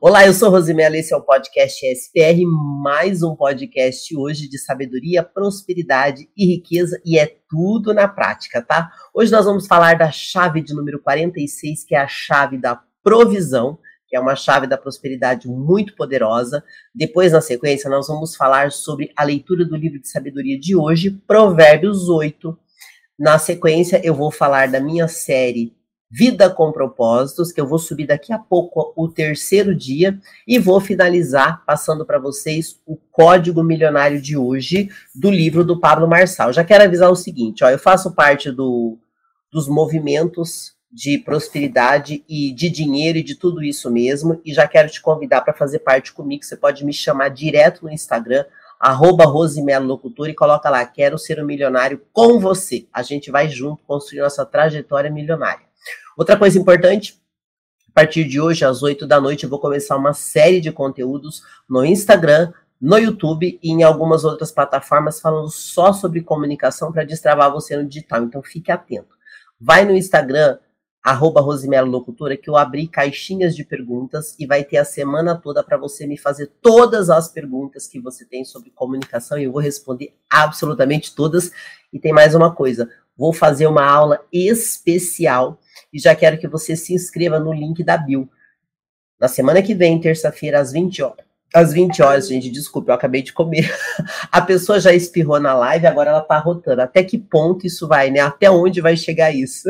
Olá, eu sou Rosimela, esse é o podcast SPR, mais um podcast hoje de sabedoria, prosperidade e riqueza, e é tudo na prática, tá? Hoje nós vamos falar da chave de número 46, que é a chave da provisão, que é uma chave da prosperidade muito poderosa. Depois, na sequência, nós vamos falar sobre a leitura do livro de sabedoria de hoje, Provérbios 8. Na sequência, eu vou falar da minha série Vida com Propósitos, que eu vou subir daqui a pouco o terceiro dia e vou finalizar passando para vocês o código milionário de hoje do livro do Pablo Marçal. Já quero avisar o seguinte, ó, eu faço parte do, dos movimentos de prosperidade e de dinheiro e de tudo isso mesmo, e já quero te convidar para fazer parte comigo. Você pode me chamar direto no Instagram, arroba Rosimelo Locutor, e coloca lá, quero ser um milionário com você. A gente vai junto construir nossa trajetória milionária. Outra coisa importante, a partir de hoje, às 8 da noite, eu vou começar uma série de conteúdos no Instagram, no YouTube e em algumas outras plataformas falando só sobre comunicação para destravar você no digital. Então fique atento. Vai no Instagram, arroba Rosimelo Locutora, que eu abri caixinhas de perguntas e vai ter a semana toda para você me fazer todas as perguntas que você tem sobre comunicação e eu vou responder absolutamente todas. E tem mais uma coisa, vou fazer uma aula especial e já quero que você se inscreva no link da Bill. Na semana que vem, terça-feira, às 20 horas. Às 20 horas, gente, desculpa, eu acabei de comer. A pessoa já espirrou na live, agora ela tá rotando. Até que ponto isso vai, né? Até onde vai chegar isso?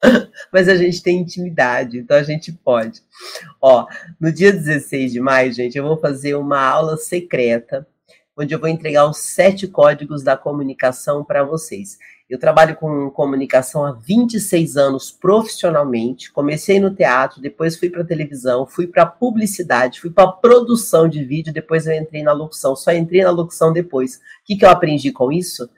Mas a gente tem intimidade, então a gente pode. Ó, no dia 16 de maio, gente, eu vou fazer uma aula secreta, onde eu vou entregar os sete códigos da comunicação para vocês. Eu trabalho com comunicação há 26 anos profissionalmente. Comecei no teatro, depois fui para televisão, fui para publicidade, fui para produção de vídeo, depois eu entrei na locução. Só entrei na locução depois. O que, que eu aprendi com isso?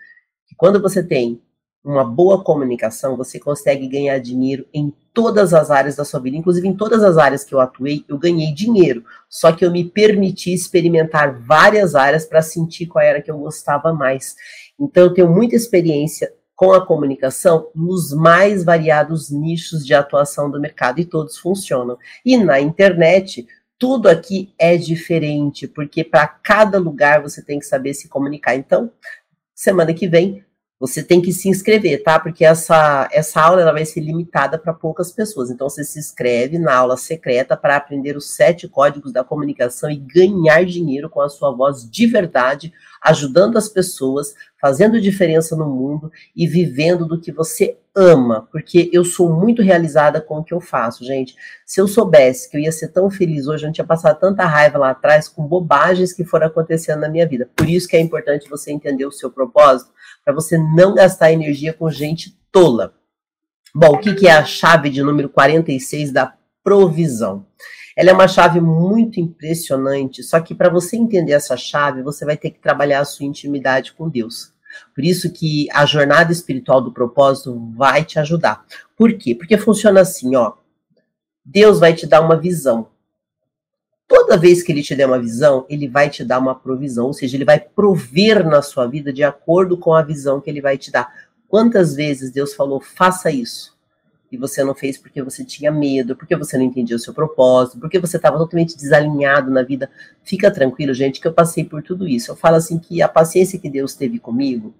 Que quando você tem uma boa comunicação, você consegue ganhar dinheiro em todas as áreas da sua vida, inclusive em todas as áreas que eu atuei, eu ganhei dinheiro. Só que eu me permiti experimentar várias áreas para sentir qual era que eu gostava mais. Então eu tenho muita experiência com a comunicação nos mais variados nichos de atuação do mercado e todos funcionam. E na internet, tudo aqui é diferente, porque para cada lugar você tem que saber se comunicar. Então, semana que vem você tem que se inscrever, tá? Porque essa, essa aula ela vai ser limitada para poucas pessoas. Então, você se inscreve na aula secreta para aprender os sete códigos da comunicação e ganhar dinheiro com a sua voz de verdade, ajudando as pessoas, fazendo diferença no mundo e vivendo do que você ama. Porque eu sou muito realizada com o que eu faço, gente. Se eu soubesse que eu ia ser tão feliz hoje, eu não tinha passado tanta raiva lá atrás com bobagens que foram acontecendo na minha vida. Por isso que é importante você entender o seu propósito para você não gastar energia com gente tola. Bom, o que, que é a chave de número 46 da provisão? Ela é uma chave muito impressionante, só que para você entender essa chave, você vai ter que trabalhar a sua intimidade com Deus. Por isso que a jornada espiritual do propósito vai te ajudar. Por quê? Porque funciona assim, ó. Deus vai te dar uma visão. Toda vez que ele te der uma visão, ele vai te dar uma provisão, ou seja, ele vai prover na sua vida de acordo com a visão que ele vai te dar. Quantas vezes Deus falou, faça isso, e você não fez porque você tinha medo, porque você não entendia o seu propósito, porque você estava totalmente desalinhado na vida. Fica tranquilo, gente, que eu passei por tudo isso. Eu falo assim que a paciência que Deus teve comigo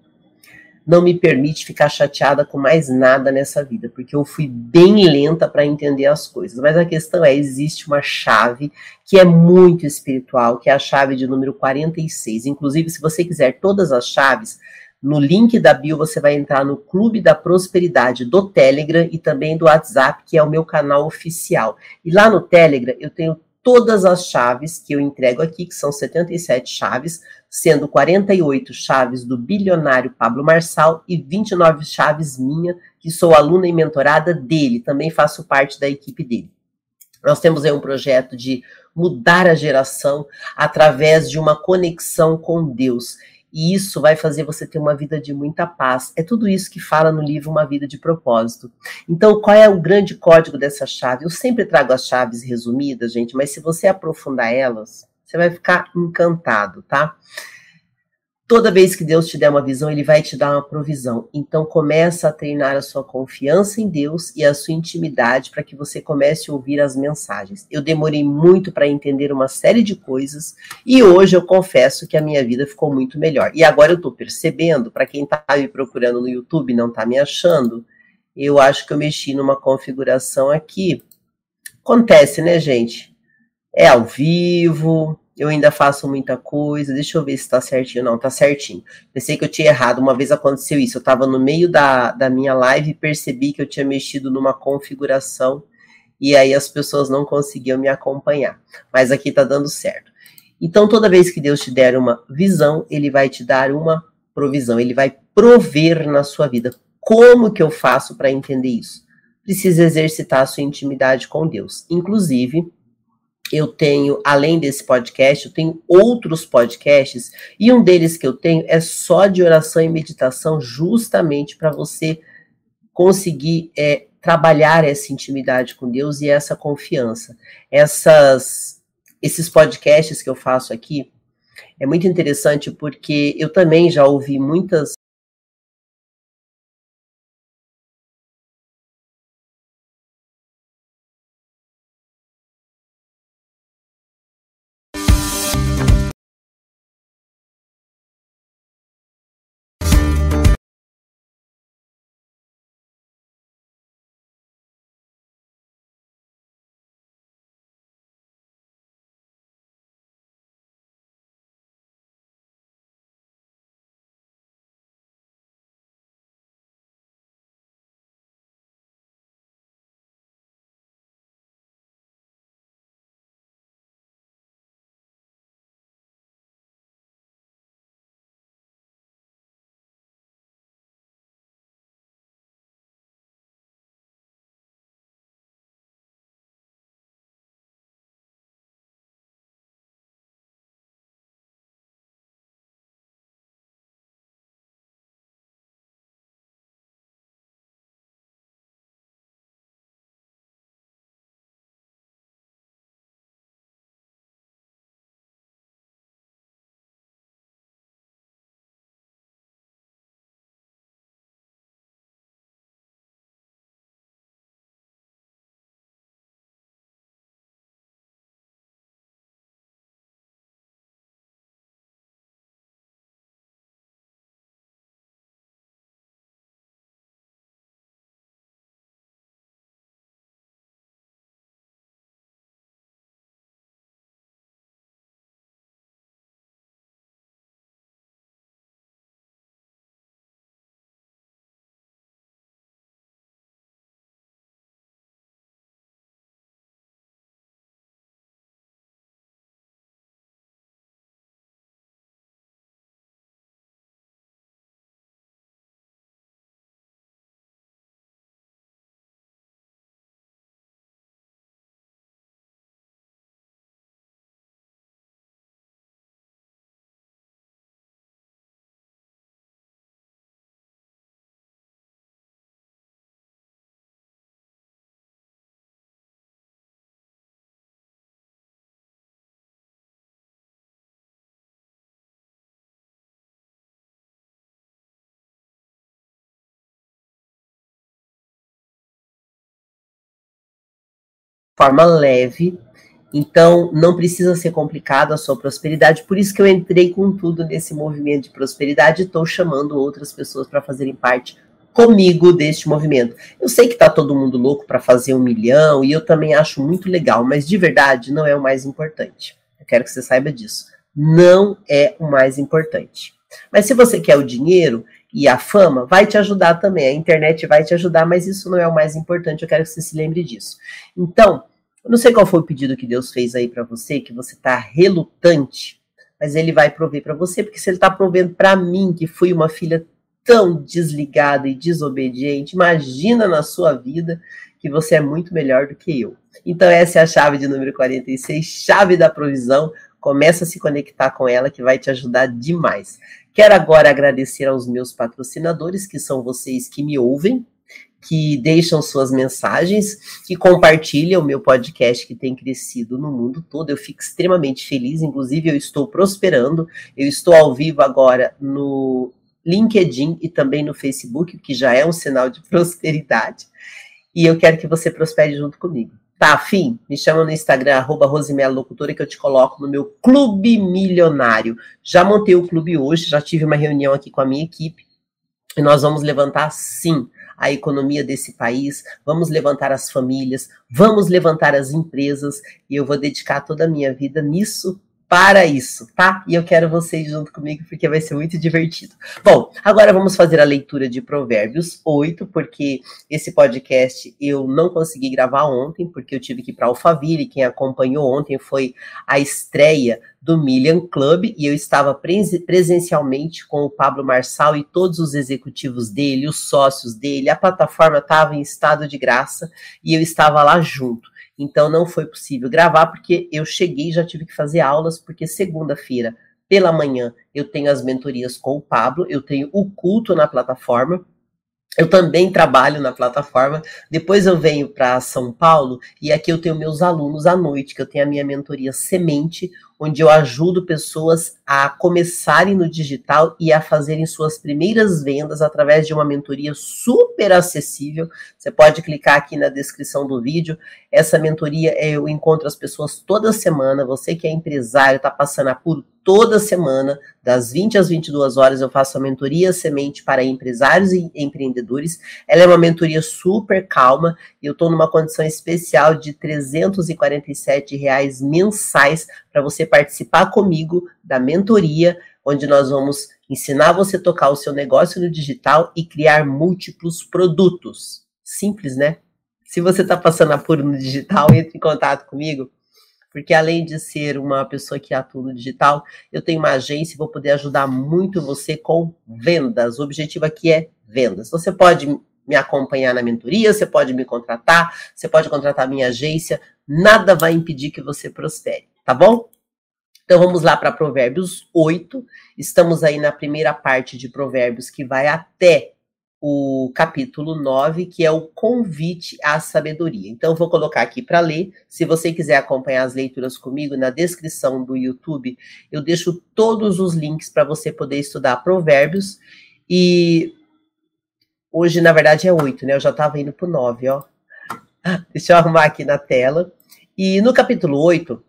não me permite ficar chateada com mais nada nessa vida, porque eu fui bem lenta para entender as coisas. Mas a questão é: existe uma chave que é muito espiritual, que é a chave de número 46. Inclusive, se você quiser todas as chaves, no link da bio você vai entrar no Clube da Prosperidade do Telegram e também do WhatsApp, que é o meu canal oficial. E lá no Telegram eu tenho todas as chaves que eu entrego aqui, que são 77 chaves, sendo 48 chaves do bilionário Pablo Marçal e 29 chaves minha, que sou aluna e mentorada dele, também faço parte da equipe dele. Nós temos aí um projeto de mudar a geração através de uma conexão com Deus. E isso vai fazer você ter uma vida de muita paz. É tudo isso que fala no livro Uma Vida de Propósito. Então, qual é o grande código dessa chave? Eu sempre trago as chaves resumidas, gente, mas se você aprofundar elas, você vai ficar encantado, tá? Toda vez que Deus te der uma visão, ele vai te dar uma provisão. Então começa a treinar a sua confiança em Deus e a sua intimidade para que você comece a ouvir as mensagens. Eu demorei muito para entender uma série de coisas e hoje eu confesso que a minha vida ficou muito melhor. E agora eu estou percebendo, para quem está me procurando no YouTube e não está me achando, eu acho que eu mexi numa configuração aqui. Acontece, né, gente? É ao vivo, eu ainda faço muita coisa. Deixa eu ver se tá certinho. Não, tá certinho. Pensei que eu tinha errado. Uma vez aconteceu isso. Eu tava no meio da, da minha live e percebi que eu tinha mexido numa configuração e aí as pessoas não conseguiam me acompanhar. Mas aqui tá dando certo. Então, toda vez que Deus te der uma visão, ele vai te dar uma provisão. Ele vai prover na sua vida. Como que eu faço para entender isso? Precisa exercitar a sua intimidade com Deus. Inclusive, eu tenho, além desse podcast, eu tenho outros podcasts, e um deles que eu tenho é só de oração e meditação, justamente para você conseguir é, trabalhar essa intimidade com Deus e essa confiança. Essas, esses podcasts que eu faço aqui é muito interessante porque eu também já ouvi muitas forma leve. Então, não precisa ser complicado a sua prosperidade. Por isso que eu entrei com tudo nesse movimento de prosperidade e estou chamando outras pessoas para fazerem parte comigo deste movimento. Eu sei que está todo mundo louco para fazer um milhão e eu também acho muito legal, mas de verdade não é o mais importante. Eu quero que você saiba disso. Não é o mais importante. Mas se você quer o dinheiro e a fama, vai te ajudar também. A internet vai te ajudar, mas isso não é o mais importante. Eu quero que você se lembre disso. Então, eu não sei qual foi o pedido que Deus fez aí para você, que você está relutante, mas Ele vai prover para você, porque se Ele está provendo para mim, que fui uma filha tão desligada e desobediente, imagina na sua vida que você é muito melhor do que eu. Então, essa é a chave de número 46, chave da provisão. Começa a se conectar com ela, que vai te ajudar demais. Quero agora agradecer aos meus patrocinadores, que são vocês que me ouvem, que deixam suas mensagens, que compartilham o meu podcast que tem crescido no mundo todo. Eu fico extremamente feliz, inclusive eu estou prosperando. Eu estou ao vivo agora no LinkedIn e também no Facebook, que já é um sinal de prosperidade. E eu quero que você prospere junto comigo. Tá afim? Me chama no Instagram, arroba Locutora, que eu te coloco no meu Clube Milionário. Já montei o clube hoje, já tive uma reunião aqui com a minha equipe. E nós vamos levantar, sim, a economia desse país, vamos levantar as famílias, vamos levantar as empresas, e eu vou dedicar toda a minha vida nisso para isso, tá? E eu quero vocês junto comigo porque vai ser muito divertido. Bom, agora vamos fazer a leitura de Provérbios 8, porque esse podcast eu não consegui gravar ontem, porque eu tive que ir para Alphaville. Quem acompanhou ontem foi a estreia do Million Club e eu estava presencialmente com o Pablo Marçal e todos os executivos dele, os sócios dele. A plataforma estava em estado de graça e eu estava lá junto. Então não foi possível gravar porque eu cheguei já tive que fazer aulas, porque segunda-feira pela manhã eu tenho as mentorias com o Pablo, eu tenho o culto na plataforma. Eu também trabalho na plataforma. Depois eu venho para São Paulo e aqui eu tenho meus alunos à noite, que eu tenho a minha mentoria Semente, onde eu ajudo pessoas a começarem no digital e a fazerem suas primeiras vendas através de uma mentoria super acessível. Você pode clicar aqui na descrição do vídeo. Essa mentoria eu encontro as pessoas toda semana. Você que é empresário, está passando por toda semana, das 20 às 22 horas, eu faço a mentoria semente para empresários e empreendedores. Ela é uma mentoria super calma e eu estou numa condição especial de 347 reais mensais para você participar comigo da mentoria, onde nós vamos ensinar você a tocar o seu negócio no digital e criar múltiplos produtos. Simples, né? Se você está passando apuro no digital, entre em contato comigo, porque além de ser uma pessoa que atua no digital, eu tenho uma agência e vou poder ajudar muito você com vendas. O objetivo aqui é vendas. Você pode me acompanhar na mentoria, você pode me contratar, você pode contratar minha agência, nada vai impedir que você prospere, tá bom? Então vamos lá para Provérbios 8. Estamos aí na primeira parte de Provérbios que vai até o capítulo 9, que é o convite à sabedoria. Então vou colocar aqui para ler. Se você quiser acompanhar as leituras comigo, na descrição do YouTube, eu deixo todos os links para você poder estudar Provérbios. E hoje, na verdade, é 8, né? Eu já estava indo para o 9, ó. Deixa eu arrumar aqui na tela. E no capítulo 8,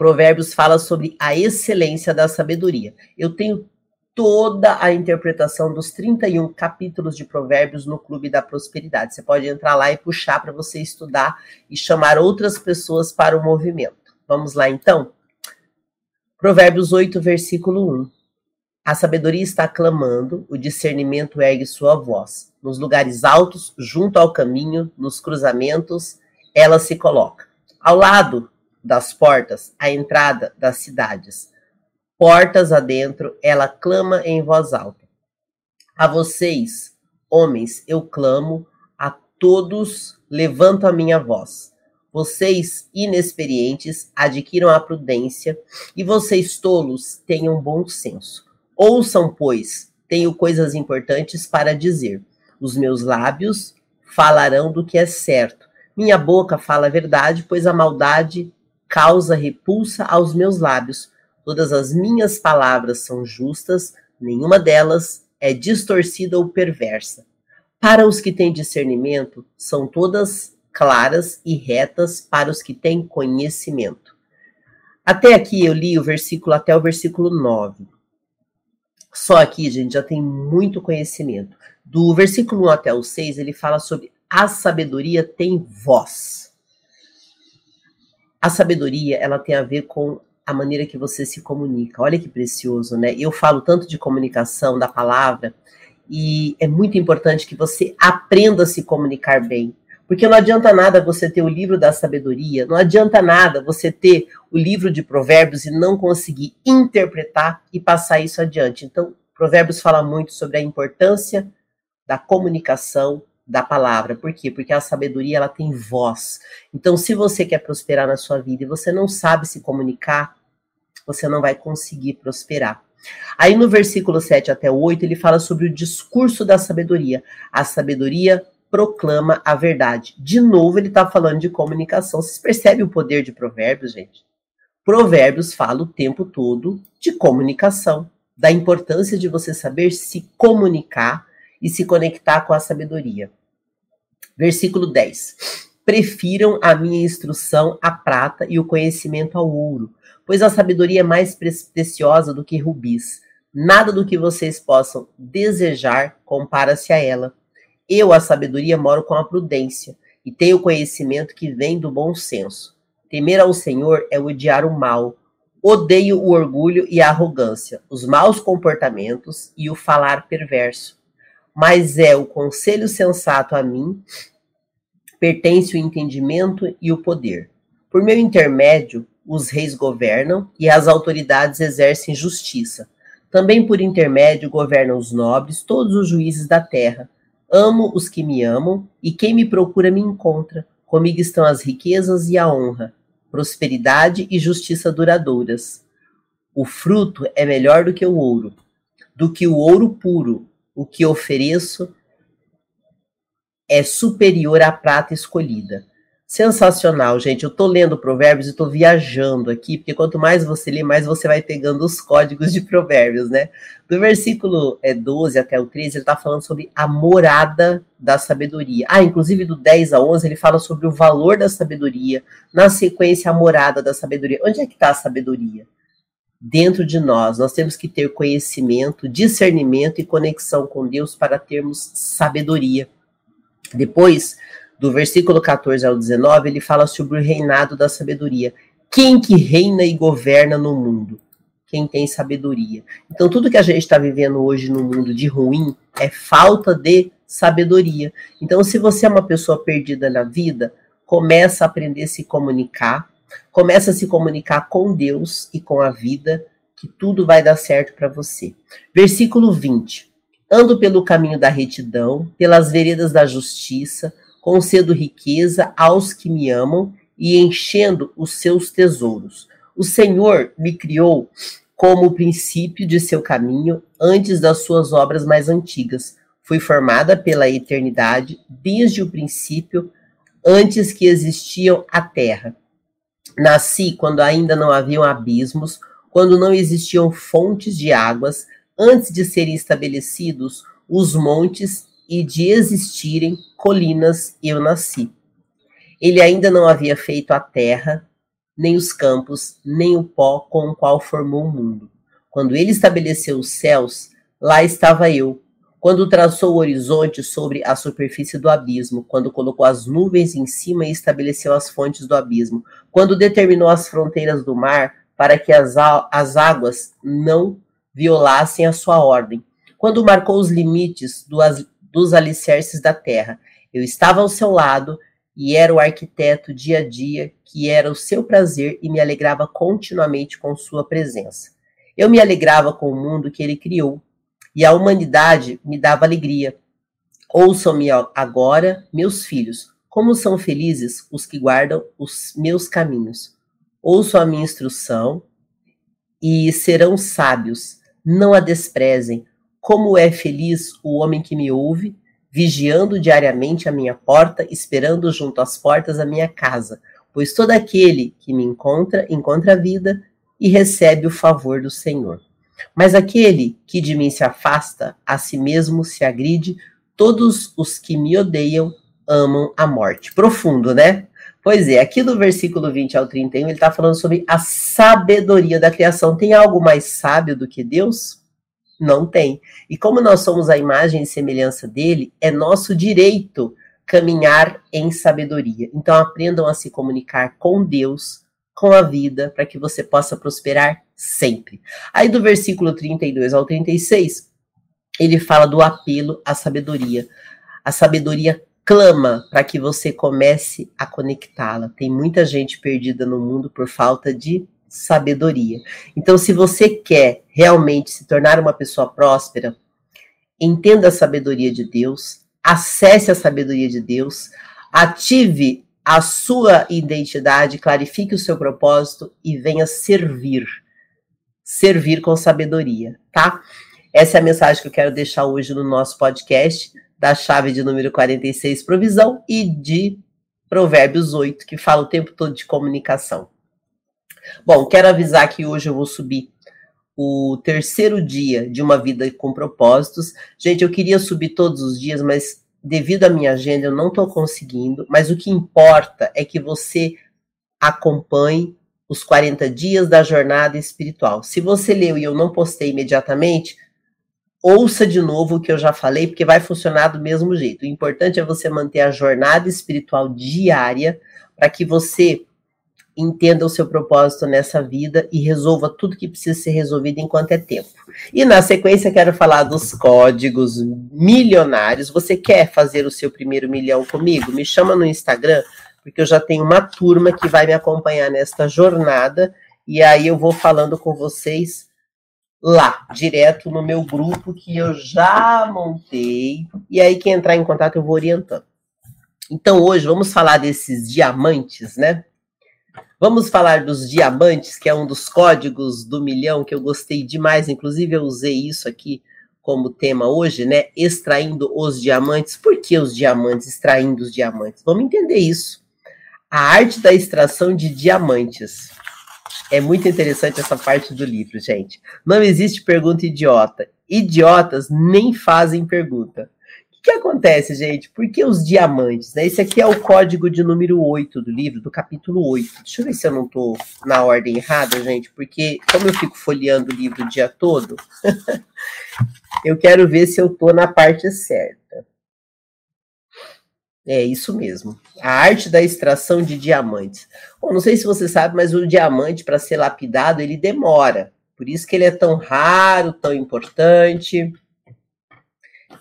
Provérbios fala sobre a excelência da sabedoria. Eu tenho toda a interpretação dos 31 capítulos de Provérbios no Clube da Prosperidade. Você pode entrar lá e puxar para você estudar e chamar outras pessoas para o movimento. Vamos lá então? Provérbios 8, versículo 1. A sabedoria está clamando, o discernimento ergue sua voz. Nos lugares altos, junto ao caminho, nos cruzamentos, ela se coloca. Ao lado das portas, a entrada das cidades. Portas adentro, ela clama em voz alta. A vocês, homens, eu clamo, a todos levanto a minha voz. Vocês, inexperientes, adquiram a prudência, e vocês, tolos, tenham bom senso. Ouçam, pois, tenho coisas importantes para dizer. Os meus lábios falarão do que é certo. Minha boca fala a verdade, pois a maldade causa repulsa aos meus lábios. Todas as minhas palavras são justas, nenhuma delas é distorcida ou perversa. Para os que têm discernimento, são todas claras e retas para os que têm conhecimento. Até aqui eu li o versículo até o versículo 9. Só aqui, gente, já tem muito conhecimento. Do versículo 1 até o 6, ele fala sobre a sabedoria tem voz. A sabedoria, ela tem a ver com a maneira que você se comunica. Olha que precioso, né? Eu falo tanto de comunicação, da palavra, e é muito importante que você aprenda a se comunicar bem. Porque não adianta nada você ter o livro da sabedoria, não adianta nada você ter o livro de provérbios e não conseguir interpretar e passar isso adiante. Então, Provérbios fala muito sobre a importância da comunicação, da palavra. Por quê? Porque a sabedoria ela tem voz. Então, se você quer prosperar na sua vida e você não sabe se comunicar, você não vai conseguir prosperar. Aí no versículo 7 até 8, ele fala sobre o discurso da sabedoria. A sabedoria proclama a verdade. De novo, ele está falando de comunicação. Vocês percebem o poder de Provérbios, gente? Provérbios fala o tempo todo de comunicação, da importância de você saber se comunicar e se conectar com a sabedoria. Versículo 10. Prefiram a minha instrução à prata e o conhecimento ao ouro, pois a sabedoria é mais preciosa do que rubis. Nada do que vocês possam desejar compara-se a ela. Eu, a sabedoria, moro com a prudência e tenho o conhecimento que vem do bom senso. Temer ao Senhor é odiar o mal. Odeio o orgulho e a arrogância, os maus comportamentos e o falar perverso. Mas é o conselho sensato a mim, pertence o entendimento e o poder. Por meu intermédio, os reis governam e as autoridades exercem justiça. Também por intermédio governam os nobres, todos os juízes da terra. Amo os que me amam, e quem me procura me encontra. Comigo estão as riquezas e a honra, prosperidade e justiça duradouras. O fruto é melhor do que o ouro, do que o ouro puro. O que ofereço é superior à prata escolhida. Sensacional, gente. Eu tô lendo provérbios e tô viajando aqui, porque quanto mais você lê, mais você vai pegando os códigos de provérbios, né? Do versículo é, 12 até o 13, ele tá falando sobre a morada da sabedoria. Ah, inclusive do 10 a 11, ele fala sobre o valor da sabedoria. Na sequência, a morada da sabedoria. Onde é que tá a sabedoria? Dentro de nós. Nós temos que ter conhecimento, discernimento e conexão com Deus para termos sabedoria. Depois do versículo 14 ao 19, ele fala sobre o reinado da sabedoria. Quem que reina e governa no mundo? Quem tem sabedoria. Então, tudo que a gente está vivendo hoje no mundo de ruim é falta de sabedoria. Então, se você é uma pessoa perdida na vida, começa a aprender a se comunicar, começa a se comunicar com Deus e com a vida, que tudo vai dar certo para você. Versículo 20. Ando pelo caminho da retidão, pelas veredas da justiça, concedo riqueza aos que me amam e enchendo os seus tesouros. O Senhor me criou como o princípio de seu caminho antes das suas obras mais antigas. Fui formada pela eternidade desde o princípio, antes que existiam a terra. Nasci quando ainda não haviam abismos, quando não existiam fontes de águas, antes de serem estabelecidos os montes e de existirem colinas, eu nasci. Ele ainda não havia feito a terra, nem os campos, nem o pó com o qual formou o mundo. Quando ele estabeleceu os céus, lá estava eu. Quando traçou o horizonte sobre a superfície do abismo, quando colocou as nuvens em cima e estabeleceu as fontes do abismo, quando determinou as fronteiras do mar para que as, as águas não violassem a sua ordem, quando marcou os limites do, dos alicerces da terra. Eu estava ao seu lado e era o arquiteto dia a dia, que era o seu prazer e me alegrava continuamente com sua presença. Eu me alegrava com o mundo que ele criou e a humanidade me dava alegria. Ouçam-me agora, meus filhos, como são felizes os que guardam os meus caminhos. Ouçam a minha instrução e serão sábios. Não a desprezem, como é feliz o homem que me ouve, vigiando diariamente a minha porta, esperando junto às portas a minha casa, pois todo aquele que me encontra, encontra a vida e recebe o favor do Senhor. Mas aquele que de mim se afasta, a si mesmo se agride, todos os que me odeiam amam a morte. Profundo, né? Pois é, aqui do versículo 20 ao 31, ele está falando sobre a sabedoria da criação. Tem algo mais sábio do que Deus? Não tem. E como nós somos a imagem e semelhança dele, é nosso direito caminhar em sabedoria. Então aprendam a se comunicar com Deus, com a vida, para que você possa prosperar sempre. Aí do versículo 32 ao 36, ele fala do apelo à sabedoria. A sabedoria clama para que você comece a conectá-la. Tem muita gente perdida no mundo por falta de sabedoria. Então, se você quer realmente se tornar uma pessoa próspera, entenda a sabedoria de Deus, acesse a sabedoria de Deus, ative a sua identidade, clarifique o seu propósito e venha servir. Servir com sabedoria, tá? Essa é a mensagem que eu quero deixar hoje no nosso podcast. da chave de número 46, provisão, e de Provérbios 8, que fala o tempo todo de comunicação. Bom, quero avisar que hoje eu vou subir o terceiro dia de uma vida com propósitos. Gente, eu queria subir todos os dias, mas devido à minha agenda eu não estou conseguindo. Mas o que importa é que você acompanhe os 40 dias da jornada espiritual. Se você leu e eu não postei imediatamente, ouça de novo o que eu já falei, porque vai funcionar do mesmo jeito. O importante é você manter a jornada espiritual diária para que você entenda o seu propósito nessa vida e resolva tudo que precisa ser resolvido enquanto é tempo. E na sequência quero falar dos códigos milionários. Você quer fazer o seu primeiro milhão comigo? Me chama no Instagram porque eu já tenho uma turma que vai me acompanhar nesta jornada e aí eu vou falando com vocês lá, direto no meu grupo que eu já montei. E aí quem entrar em contato eu vou orientando. Então hoje vamos falar desses diamantes, né? Vamos falar dos diamantes, que é um dos códigos do milhão que eu gostei demais, inclusive eu usei isso aqui como tema hoje, né? Extraindo os diamantes. Por que os diamantes? Extraindo os diamantes. Vamos entender isso. A arte da extração de diamantes. É muito interessante essa parte do livro, gente. Não existe pergunta idiota. Idiotas nem fazem pergunta. O que, acontece, gente? Por que os diamantes? Né? Esse aqui é o código de número 8 do livro, do capítulo 8. Deixa eu ver se eu não estou na ordem errada, gente, porque como eu fico folheando o livro o dia todo, eu quero ver se eu estou na parte certa. É isso mesmo. A arte da extração de diamantes. Bom, não sei se você sabe, mas o diamante, para ser lapidado, ele demora. Por isso que ele é tão raro, tão importante.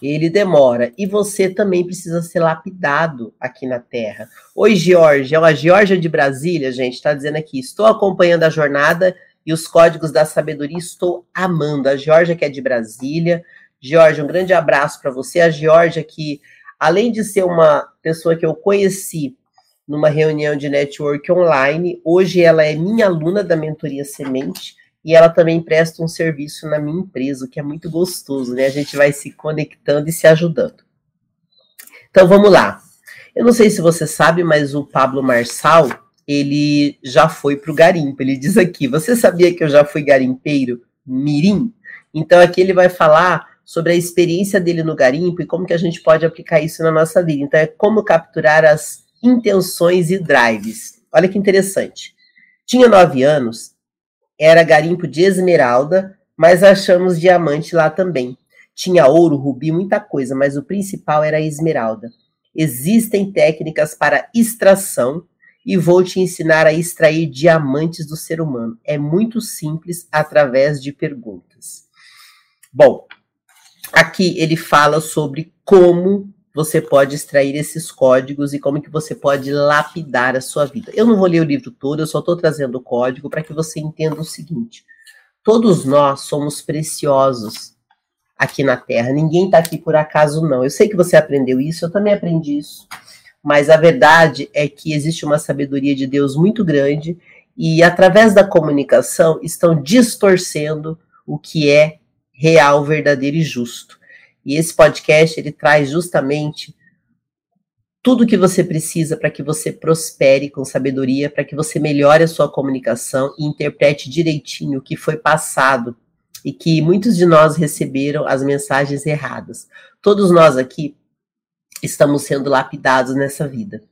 Ele demora. E você também precisa ser lapidado aqui na Terra. Oi, Georgia. A Georgia de Brasília, gente, está dizendo aqui: estou acompanhando a jornada e os códigos da sabedoria, estou amando. A Georgia, que é de Brasília. Georgia, um grande abraço para você. A Georgia, que além de ser uma pessoa que eu conheci numa reunião de network online, hoje ela é minha aluna da mentoria Semente e ela também presta um serviço na minha empresa, que é muito gostoso, né? A gente vai se conectando e se ajudando. Então vamos lá. Eu não sei se você sabe, mas o Pablo Marçal, ele já foi para o garimpo. Ele diz aqui: Você sabia que eu já fui garimpeiro mirim? Então aqui ele vai falar sobre a experiência dele no garimpo e como que a gente pode aplicar isso na nossa vida. Então, é como capturar as intenções e drives. Olha que interessante. Tinha nove anos, era garimpo de esmeralda, mas achamos diamante lá também. Tinha ouro, rubi, muita coisa, mas o principal era a esmeralda. Existem técnicas para extração e vou te ensinar a extrair diamantes do ser humano. É muito simples através de perguntas. Bom, Aqui ele fala sobre como você pode extrair esses códigos e como que você pode lapidar a sua vida. Eu não vou ler o livro todo, eu só estou trazendo o código para que você entenda o seguinte: todos nós somos preciosos aqui na Terra. Ninguém está aqui por acaso, não. Eu sei que você aprendeu isso, eu também aprendi isso. Mas a verdade é que existe uma sabedoria de Deus muito grande e, através da comunicação, estão distorcendo o que é real, verdadeiro e justo. E esse podcast ele traz justamente tudo o que você precisa para que você prospere com sabedoria, para que você melhore a sua comunicação e interprete direitinho o que foi passado e que muitos de nós receberam as mensagens erradas. Todos nós aqui estamos sendo lapidados nessa vida.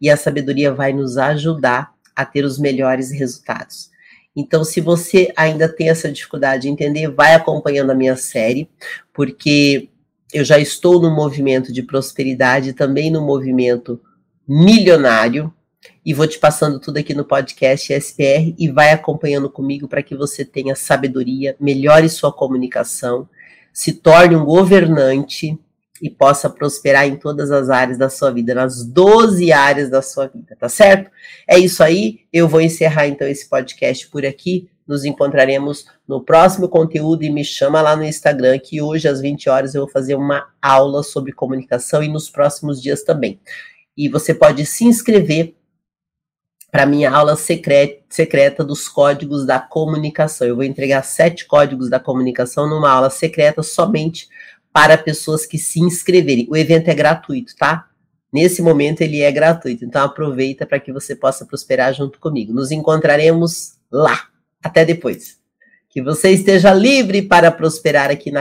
E a sabedoria vai nos ajudar a ter os melhores resultados. Então, se você ainda tem essa dificuldade de entender, vai acompanhando a minha série, porque eu já estou no movimento de prosperidade, também no movimento milionário, e vou te passando tudo aqui no podcast SPR e vai acompanhando comigo para que você tenha sabedoria, melhore sua comunicação, se torne um governante e possa prosperar em todas as áreas da sua vida, nas 12 áreas da sua vida, tá certo? É isso aí, eu vou encerrar então esse podcast por aqui. Nos encontraremos no próximo conteúdo e me chama lá no Instagram que hoje às 20 horas eu vou fazer uma aula sobre comunicação e nos próximos dias também. E você pode se inscrever para minha aula secreta, secreta dos códigos da comunicação. Eu vou entregar sete códigos da comunicação numa aula secreta somente para pessoas que se inscreverem. O evento é gratuito, tá? Nesse momento ele é gratuito, então aproveita para que você possa prosperar junto comigo. Nos encontraremos lá. Até depois. Que você esteja livre para prosperar aqui na